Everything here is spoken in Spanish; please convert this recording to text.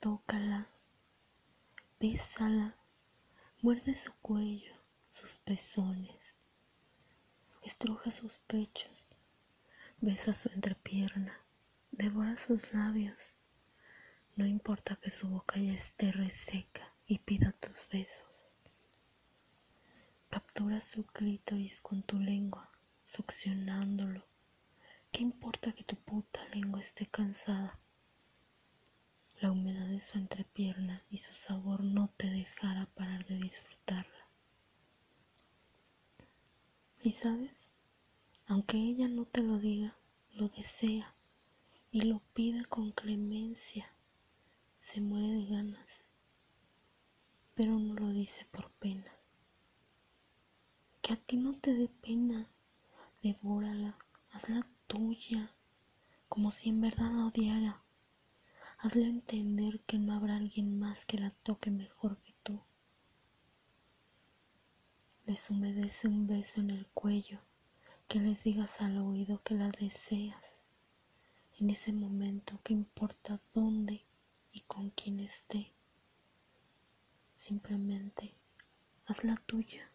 tócala, bésala, muerde su cuello, sus pezones, estruja sus pechos, besa su entrepierna, devora sus labios. No importa que su boca ya esté reseca y pida tus besos. Captura su clítoris con tu lengua, succionándolo. ¿Qué importa que tu puta lengua esté cansada? Su entrepierna y su sabor no te dejará parar de disfrutarla. Y sabes, aunque ella no te lo diga, lo desea y lo pide con clemencia, se muere de ganas, pero no lo dice por pena. Que a ti no te dé pena, devórala, hazla tuya, como si en verdad la odiara. Hazle entender que no habrá alguien más que la toque mejor que tú. Les humedece un beso en el cuello, que les digas al oído que la deseas. En ese momento, que importa dónde y con quién esté, simplemente hazla tuya.